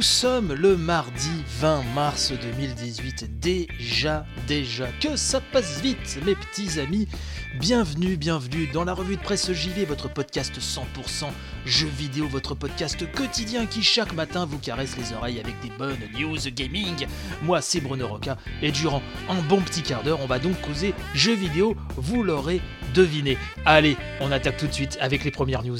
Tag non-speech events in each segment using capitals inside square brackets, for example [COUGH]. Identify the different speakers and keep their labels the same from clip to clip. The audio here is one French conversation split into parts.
Speaker 1: Nous sommes le mardi 20 mars 2018. Déjà, déjà, que ça passe vite, mes petits amis. Bienvenue, bienvenue dans la revue de presse JV, votre podcast 100% jeux vidéo, votre podcast quotidien qui chaque matin vous caresse les oreilles avec des bonnes news gaming. Moi, c'est Bruno Roca et durant un bon petit quart d'heure, on va donc causer jeux vidéo, vous l'aurez deviné. Allez, on attaque tout de suite avec les premières news.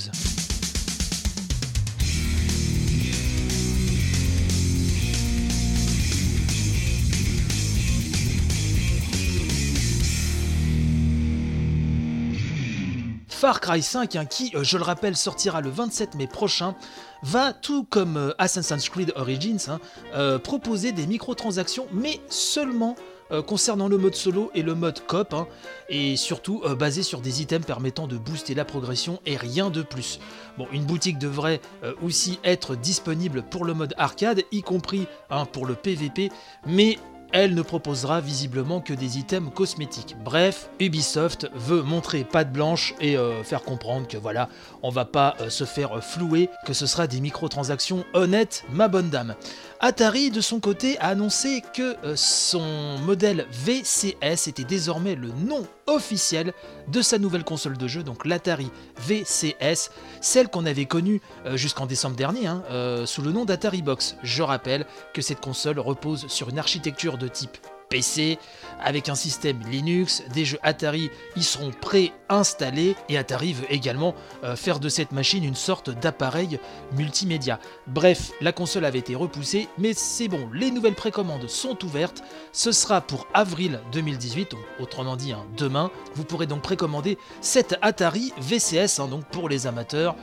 Speaker 1: Far Cry 5, hein, qui, euh, je le rappelle, sortira le 27 mai prochain, va, tout comme euh, Assassin's Creed Origins, hein, euh, proposer des microtransactions, mais seulement concernant le mode solo et le mode cop, hein, et surtout basé sur des items permettant de booster la progression et rien de plus. Bon, une boutique devrait aussi être disponible pour le mode arcade, y compris pour le PVP, mais elle ne proposera visiblement que des items cosmétiques. Bref, Ubisoft veut montrer patte blanche et euh, faire comprendre que voilà, on va pas euh, se faire flouer, que ce sera des microtransactions honnêtes, ma bonne dame. Atari, de son côté, a annoncé que euh, son modèle VCS était désormais le nom officiel de sa nouvelle console de jeu, donc l'Atari VCS, celle qu'on avait connue euh, jusqu'en décembre dernier, hein, euh, sous le nom d'Atari Box. Je rappelle que cette console repose sur une architecture de type PC, avec un système Linux, des jeux Atari y seront préinstallés et Atari veut également euh, faire de cette machine une sorte d'appareil multimédia. Bref, la console avait été repoussée, mais c'est bon, les nouvelles précommandes sont ouvertes. Ce sera pour avril 2018, donc autrement dit hein, demain. Vous pourrez donc précommander cette Atari VCS, hein, donc pour les amateurs.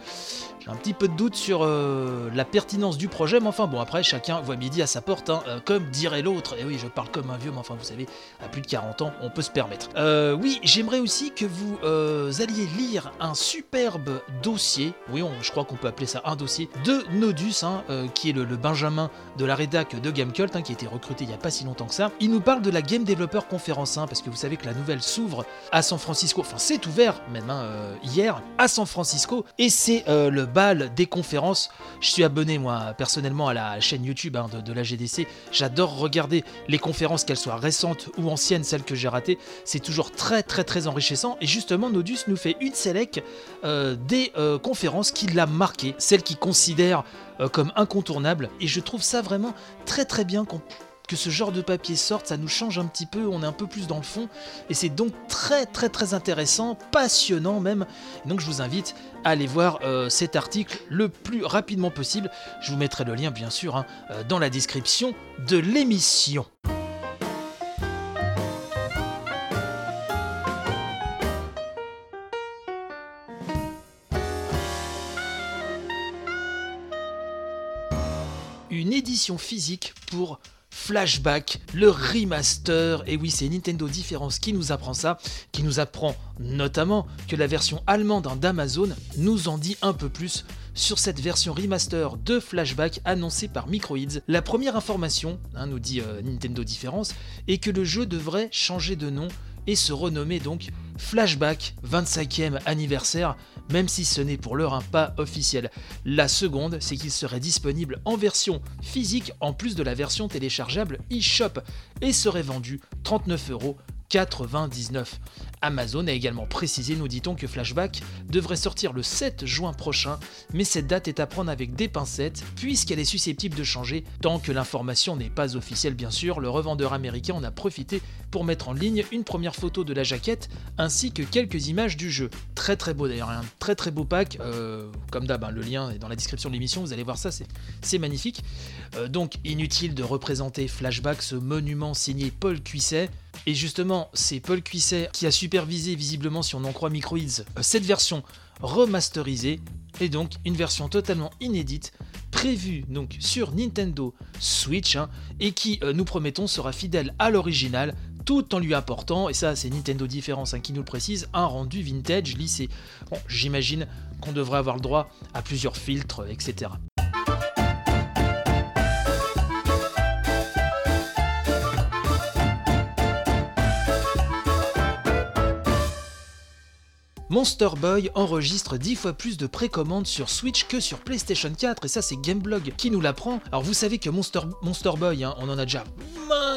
Speaker 1: Un petit peu de doute sur euh, la pertinence du projet, mais enfin bon, après chacun voit midi à sa porte, hein, euh, comme dirait l'autre. Et oui, je parle comme un vieux, mais enfin vous savez, à plus de 40 ans, on peut se permettre. Euh, oui, j'aimerais aussi que vous alliez lire un superbe dossier, oui, on- je crois qu'on peut appeler ça un dossier, de Nodus, hein, qui est le, Benjamin de la rédac de Gamecult, hein, qui a été recruté il n'y a pas si longtemps que ça. Il nous parle de la Game Developer Conference, hein, parce que vous savez que la nouvelle s'ouvre à San Francisco, enfin c'est ouvert même hier, à San Francisco, et c'est le des conférences. Je suis abonné moi personnellement à la chaîne YouTube hein, de, la GDC, j'adore regarder les conférences, qu'elles soient récentes ou anciennes, celles que j'ai ratées, c'est toujours très très très enrichissant, et justement Nodus nous fait une select euh, des euh, conférences qui l'a marqué, celles qu'il considère euh, comme incontournables, et je trouve ça vraiment très très bien qu'on que ce genre de papier sorte, ça nous change un petit peu, on est un peu plus dans le fond, et c'est donc très très très intéressant, passionnant même. Donc je vous invite à aller voir euh, cet article le plus rapidement possible. Je vous mettrai le lien bien sûr hein, euh, dans la description de l'émission. Une édition physique pour Flashback, le remaster. Et oui, c'est Nintendo Différence qui nous apprend ça, qui nous apprend notamment que la version allemande d'Amazon nous en dit un peu plus sur cette version remaster de Flashback annoncée par Microids. La première information, hein, nous dit euh, Nintendo Différence, est que le jeu devrait changer de nom et se renommer donc Flashback 25e anniversaire, même si ce n'est pour l'heure un pas officiel. La seconde, c'est qu'il serait disponible en version physique en plus de la version téléchargeable eShop et serait vendu 39 euros 99. Amazon a également précisé, nous dit-on, que Flashback devrait sortir le 7 juin prochain, mais cette date est à prendre avec des pincettes, puisqu'elle est susceptible de changer tant que l'information n'est pas officielle bien sûr. Le revendeur américain en a profité pour mettre en ligne une première photo de la jaquette ainsi que quelques images du jeu. Très très beau d'ailleurs, un très très beau pack, euh, comme d'hab, hein, le lien est dans la description de l'émission, vous allez voir ça, c'est- c'est magnifique. Euh, donc inutile de représenter Flashback, ce monument signé Paul Cuisset. Et justement, c'est Paul Cuisset qui a supervisé visiblement, si on en croit Microids, euh, cette version remasterisée, et donc une version totalement inédite, prévu donc sur Nintendo Switch hein, et qui, euh, nous promettons, sera fidèle à l'original tout en lui apportant, et ça c'est Nintendo Différence hein, qui nous le précise, un rendu vintage lissé. Bon, j'imagine qu'on devrait avoir le droit à plusieurs filtres, etc. Monster Boy enregistre 10 fois plus de précommandes sur Switch que sur PlayStation 4, et ça c'est Gameblog qui nous l'apprend. Alors vous savez que Monster, Boy, hein, on en a déjà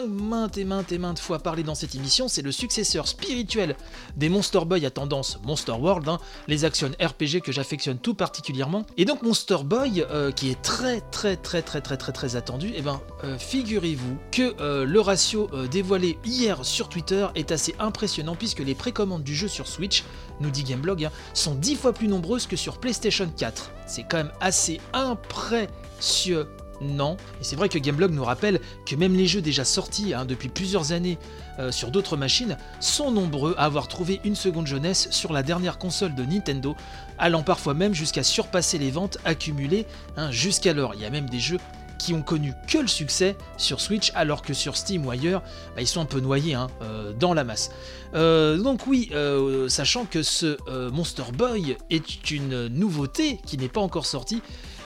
Speaker 1: maintes, et maintes et maintes fois parlé dans cette émission, c'est le successeur spirituel des Monster Boy à tendance Monster World, hein, les actions RPG que j'affectionne tout particulièrement. Et donc Monster Boy, euh, qui est très très très très très très très attendu, eh ben euh, figurez-vous que euh, le ratio dévoilé hier sur Twitter est assez impressionnant puisque les précommandes du jeu sur Switch nous Gameblog, hein, sont 10 fois plus nombreuses que sur PlayStation 4. C'est quand même assez impressionnant. Et c'est vrai que Gameblog nous rappelle que même les jeux déjà sortis hein, depuis plusieurs années euh, sur d'autres machines sont nombreux à avoir trouvé une seconde jeunesse sur la dernière console de Nintendo, allant parfois même jusqu'à surpasser les ventes accumulées hein, jusqu'alors. Il y a même des jeux qui ont connu que le succès sur Switch, alors que sur Steam ou ailleurs, bah, ils sont un peu noyés hein, euh, dans la masse. Euh, donc oui, euh, sachant que ce Monster Boy est une nouveauté qui n'est pas encore sortie,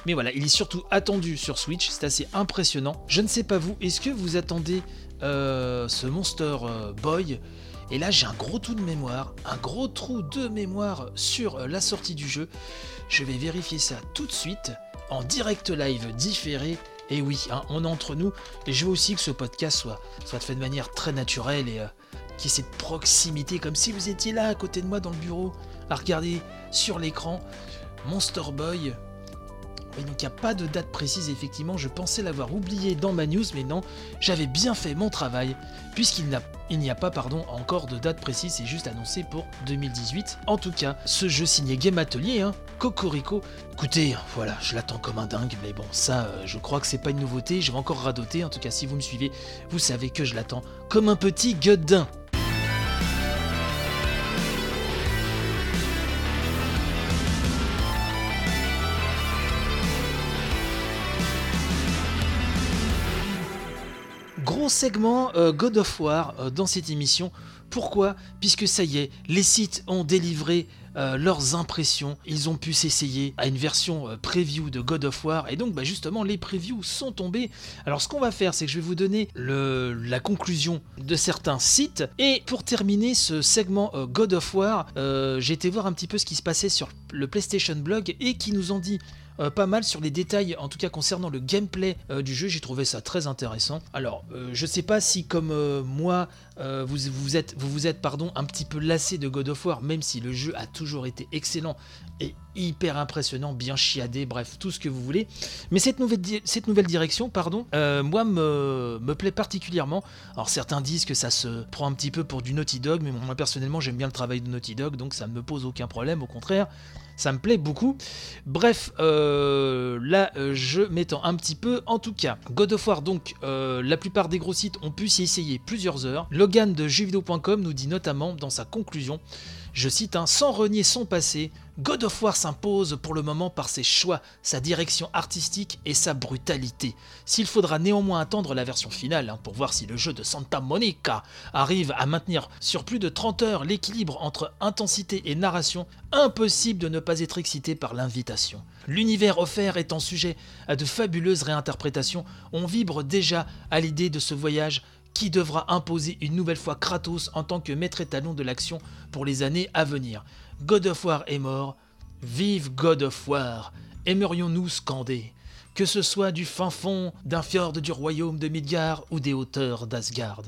Speaker 1: mais voilà, il est surtout attendu sur Switch, c'est assez impressionnant. Je ne sais pas vous, est-ce que vous attendez ce Monster Boy? Et là, j'ai un gros trou de mémoire, un gros trou de mémoire sur la sortie du jeu. Je vais vérifier ça tout de suite en direct live différé et oui, hein, on est entre nous, et je veux aussi que ce podcast soit, soit fait de manière très naturelle et euh, qu'il y ait cette proximité, comme si vous étiez là à côté de moi dans le bureau, à regarder sur l'écran Monster Boy. Donc il n'y a pas de date précise, effectivement, je pensais l'avoir oublié dans ma news, mais non, j'avais bien fait mon travail, puisqu'il n'y a pas encore de date précise, c'est juste annoncé pour 2018. En tout cas, ce jeu signé Game Atelier, hein, Cocorico. Écoutez, voilà, je l'attends comme un dingue, mais bon, ça, euh, je crois que c'est pas une nouveauté, je vais encore radoter. En tout cas, si vous me suivez, vous savez que je l'attends comme un petit gueudin. Segment euh, God of War euh, dans cette émission. Pourquoi? Puisque ça y est, les sites ont délivré euh, leurs impressions. Ils ont pu s'essayer à une version preview de God of War. Et donc, bah, justement, les previews sont tombés. Alors, ce qu'on va faire, c'est que je vais vous donner la conclusion de certains sites. Et pour terminer ce segment God of War, j'ai été voir un petit peu ce qui se passait sur le PlayStation Blog et qui nous ont dit euh, pas mal sur les détails, en tout cas concernant le gameplay euh, du jeu. J'ai trouvé ça très intéressant. Alors, euh, je sais pas si comme moi, vous, vous, êtes, vous êtes pardon, un petit peu lassé de God of War, même si le jeu a toujours été excellent et hyper impressionnant, bien chiadé, bref, tout ce que vous voulez. Mais cette nouvelle, direction, pardon, moi me, plaît particulièrement. Alors certains disent que ça se prend un petit peu pour du Naughty Dog, mais moi personnellement j'aime bien le travail de Naughty Dog, donc ça ne me pose aucun problème, au contraire ça me plaît beaucoup. Bref, euh, là, euh, je m'étends un petit peu. En tout cas, God of War, donc, euh, la plupart des gros sites ont pu s'y essayer plusieurs heures. Logan de jeuxvideo.com nous dit notamment dans sa conclusion je cite, un sans renier son passé, God of War s'impose pour le moment par ses choix, sa direction artistique et sa brutalité. S'il faudra néanmoins attendre la version finale hein, pour voir si le jeu de Santa Monica arrive à maintenir sur plus de 30 heures l'équilibre entre intensité et narration, impossible de ne pas être excité par l'invitation. L'univers offert étant sujet à de fabuleuses réinterprétations, on vibre déjà à l'idée de ce voyage qui devra imposer une nouvelle fois Kratos en tant que maître étalon de l'action pour les années à venir. God of War est mort, vive God of War, aimerions-nous scander, que ce soit du fin fond d'un fjord du royaume de Midgard ou des hauteurs d'Asgard.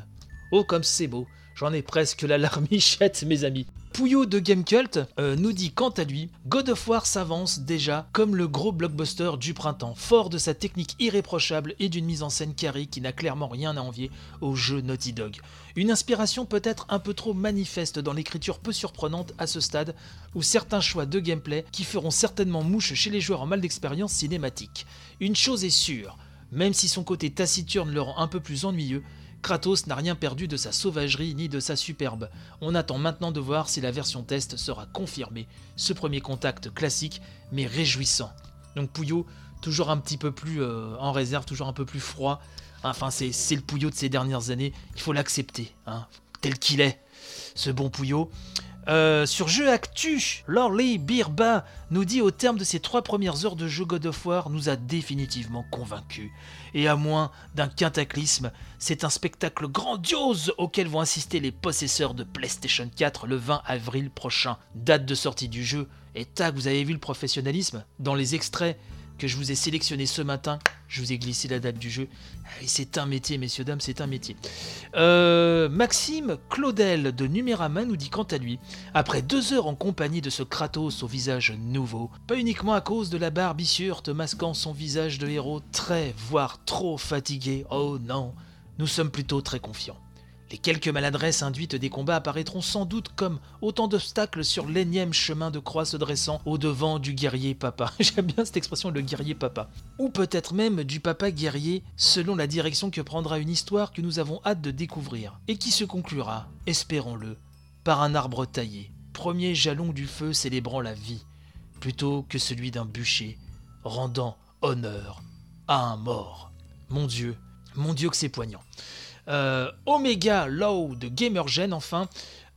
Speaker 1: Oh comme c'est beau, j'en ai presque la larmichette mes amis. Pouillot de Gamecult euh, nous dit quant à lui, God of War s'avance déjà comme le gros blockbuster du printemps, fort de sa technique irréprochable et d'une mise en scène carrée qui n'a clairement rien à envier au jeu Naughty Dog. Une inspiration peut-être un peu trop manifeste dans l'écriture peu surprenante à ce stade, ou certains choix de gameplay qui feront certainement mouche chez les joueurs en mal d'expérience cinématique. Une chose est sûre, même si son côté taciturne le rend un peu plus ennuyeux, Kratos n'a rien perdu de sa sauvagerie ni de sa superbe. On attend maintenant de voir si la version test sera confirmée. Ce premier contact classique mais réjouissant. Donc Pouillot, toujours un petit peu plus euh, en réserve, toujours un peu plus froid. Enfin, c'est le Pouillot de ces dernières années. Il faut l'accepter, hein, tel qu'il est, ce bon Pouillot. Euh, sur Jeu Actu, Lorley Birba nous dit au terme de ses trois premières heures de jeu God of War nous a définitivement convaincus. Et à moins d'un cataclysme, c'est un spectacle grandiose auquel vont assister les possesseurs de PlayStation 4 le 20 avril prochain. Date de sortie du jeu. Et tac, vous avez vu le professionnalisme Dans les extraits que je vous ai sélectionnés ce matin, je vous ai glissé la date du jeu. Ah C'est un métier, messieurs, dames, c'est un métier. Euh, Maxime Claudel de Numérama nous dit quant à lui, après deux heures en compagnie de ce Kratos au visage nouveau, pas uniquement à cause de la barbissure te masquant son visage de héros très, voire trop fatigué, oh non, nous sommes plutôt très confiants. Les quelques maladresses induites des combats apparaîtront sans doute comme autant d'obstacles sur l'énième chemin de croix se dressant au devant du guerrier papa. [LAUGHS] J'aime bien cette expression, le guerrier papa. Ou peut-être même du papa guerrier, selon la direction que prendra une histoire que nous avons hâte de découvrir, et qui se conclura, espérons-le, par un arbre taillé, premier jalon du feu célébrant la vie, plutôt que celui d'un bûcher, rendant honneur à un mort. Mon Dieu, mon Dieu que c'est poignant. Euh, Omega Low de Gamergen, enfin,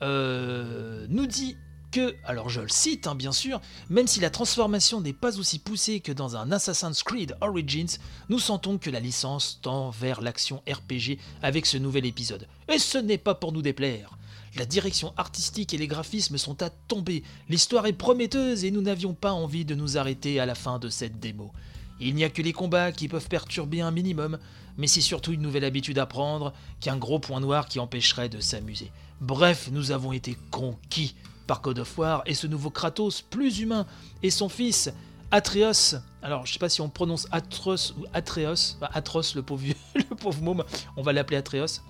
Speaker 1: euh, nous dit que, alors je le cite hein, bien sûr, même si la transformation n'est pas aussi poussée que dans un Assassin's Creed Origins, nous sentons que la licence tend vers l'action RPG avec ce nouvel épisode. Et ce n'est pas pour nous déplaire. La direction artistique et les graphismes sont à tomber, l'histoire est prometteuse et nous n'avions pas envie de nous arrêter à la fin de cette démo. Il n'y a que les combats qui peuvent perturber un minimum, mais c'est surtout une nouvelle habitude à prendre qu'un gros point noir qui empêcherait de s'amuser. Bref, nous avons été conquis par God of War et ce nouveau Kratos plus humain et son fils Atreus. Alors, je sais pas si on prononce Atros ou Atreus. Enfin, Atros, le pauvre, [LAUGHS] le pauvre môme, on va l'appeler Atreus.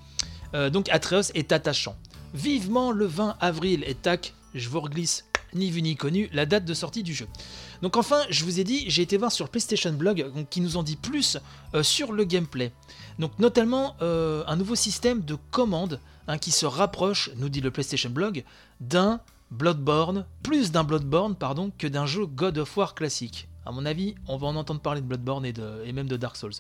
Speaker 1: Euh, donc, Atreus est attachant. Vivement le 20 avril et tac, je vous reglisse ni vu ni connu la date de sortie du jeu. Donc enfin, je vous ai dit, j'ai été voir sur le PlayStation Blog qui nous en dit plus euh, sur le gameplay. Donc notamment euh, un nouveau système de commande hein, qui se rapproche, nous dit le PlayStation Blog, d'un Bloodborne, plus d'un Bloodborne pardon, que d'un jeu God of War classique. À mon avis, on va en entendre parler de Bloodborne et, de- et même de Dark Souls.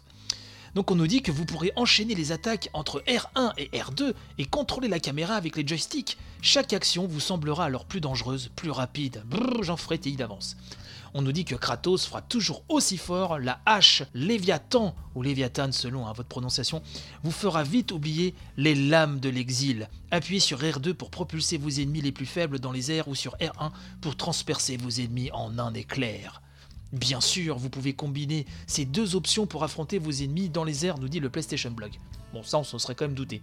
Speaker 1: Donc on nous dit que vous pourrez enchaîner les attaques entre R1 et R2 et contrôler la caméra avec les joysticks. Chaque action vous semblera alors plus dangereuse, plus rapide. J'en ferai TI d'avance. On nous dit que Kratos fera toujours aussi fort, la hache Léviathan, ou Léviathan selon hein, votre prononciation, vous fera vite oublier les lames de l'exil. Appuyez sur R2 pour propulser vos ennemis les plus faibles dans les airs ou sur R1 pour transpercer vos ennemis en un éclair. Bien sûr, vous pouvez combiner ces deux options pour affronter vos ennemis dans les airs, nous dit le PlayStation Blog. Bon, ça, on s'en serait quand même douté.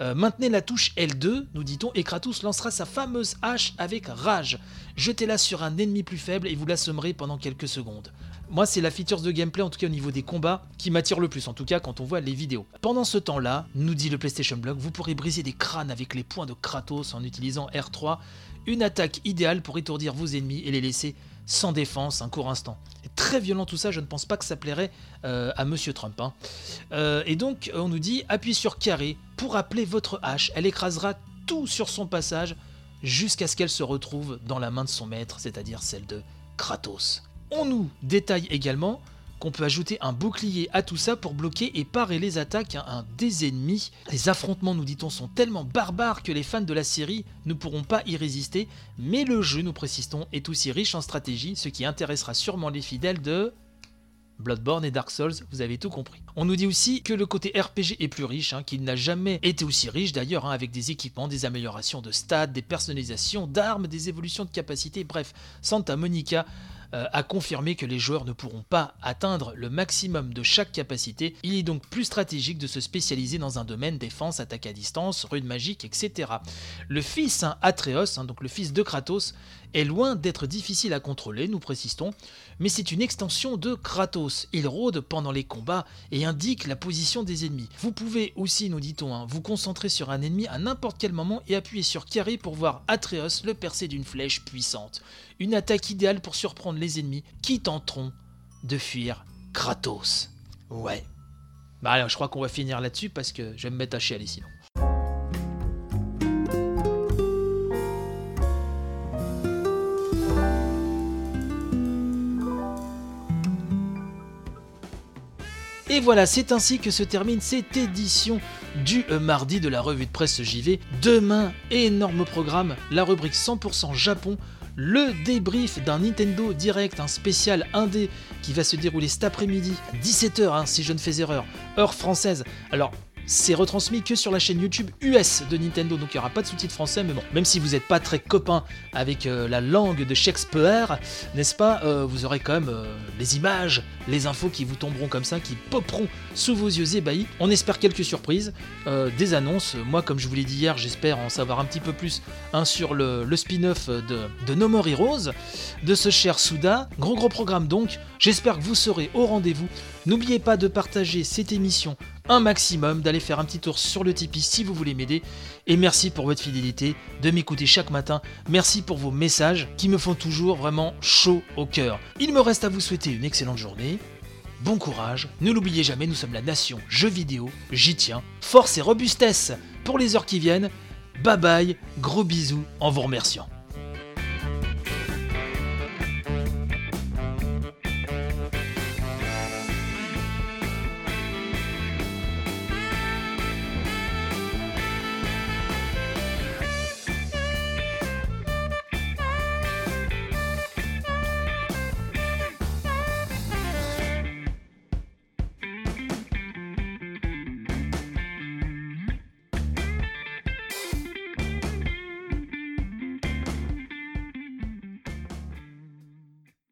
Speaker 1: Euh, maintenez la touche L2, nous dit-on, et Kratos lancera sa fameuse hache avec rage. Jetez-la sur un ennemi plus faible et vous l'assommerez pendant quelques secondes. Moi, c'est la feature de gameplay, en tout cas au niveau des combats, qui m'attire le plus, en tout cas quand on voit les vidéos. Pendant ce temps-là, nous dit le PlayStation Blog, vous pourrez briser des crânes avec les poings de Kratos en utilisant R3, une attaque idéale pour étourdir vos ennemis et les laisser sans défense un court instant. Très violent tout ça, je ne pense pas que ça plairait euh, à Monsieur Trump. hein. Euh, et donc, on nous dit, appuyez sur carré pour appeler votre hache, elle écrasera tout sur son passage jusqu'à ce qu'elle se retrouve dans la main de son maître, c'est-à-dire celle de Kratos. On nous détaille également qu'on peut ajouter un bouclier à tout ça pour bloquer et parer les attaques à un des ennemis. Les affrontements, nous dit-on, sont tellement barbares que les fans de la série ne pourront pas y résister, mais le jeu, nous précisons, est aussi riche en stratégie, ce qui intéressera sûrement les fidèles de... Bloodborne et Dark Souls, vous avez tout compris. On nous dit aussi que le côté RPG est plus riche, hein, qu'il n'a jamais été aussi riche d'ailleurs, hein, avec des équipements, des améliorations de stats, des personnalisations d'armes, des évolutions de capacités, bref, Santa Monica euh, a confirmé que les joueurs ne pourront pas atteindre le maximum de chaque capacité. Il est donc plus stratégique de se spécialiser dans un domaine défense, attaque à distance, rune magique, etc. Le fils hein, Atreus, hein, donc le fils de Kratos, est loin d'être difficile à contrôler, nous précisons, mais c'est une extension de Kratos. Il rôde pendant les combats et indique la position des ennemis. Vous pouvez aussi, nous dit-on, hein, vous concentrer sur un ennemi à n'importe quel moment et appuyer sur carré pour voir Atreus le percer d'une flèche puissante. Une attaque idéale pour surprendre les ennemis qui tenteront de fuir Kratos. Ouais. Bah alors, je crois qu'on va finir là-dessus parce que je vais me mettre à chialer sinon. Et voilà, c'est ainsi que se termine cette édition du euh, mardi de la revue de presse JV. Demain, énorme programme, la rubrique 100% Japon, le débrief d'un Nintendo Direct, un spécial indé qui va se dérouler cet après-midi, 17h hein, si je ne fais erreur, heure française. Alors, c'est retransmis que sur la chaîne YouTube US de Nintendo, donc il n'y aura pas de sous-titres français, mais bon, même si vous n'êtes pas très copain avec euh, la langue de Shakespeare, n'est-ce pas, euh, vous aurez quand même euh, les images, les infos qui vous tomberont comme ça, qui poperont sous vos yeux ébahis. On espère quelques surprises, des annonces. Moi, comme je vous l'ai dit hier, j'espère en savoir un petit peu plus hein, sur le, le spin-off de, de No More Heroes, de ce cher Souda. Gros gros programme donc, j'espère que vous serez au rendez-vous. N'oubliez pas de partager cette émission un maximum, d'aller faire un petit tour sur le Tipeee si vous voulez m'aider. Et merci pour votre fidélité, de m'écouter chaque matin. Merci pour vos messages qui me font toujours vraiment chaud au cœur. Il me reste à vous souhaiter une excellente journée. Bon courage, ne l'oubliez jamais, nous sommes la nation jeux vidéo, j'y tiens. Force et robustesse pour les heures qui viennent. Bye bye, gros bisous en vous remerciant.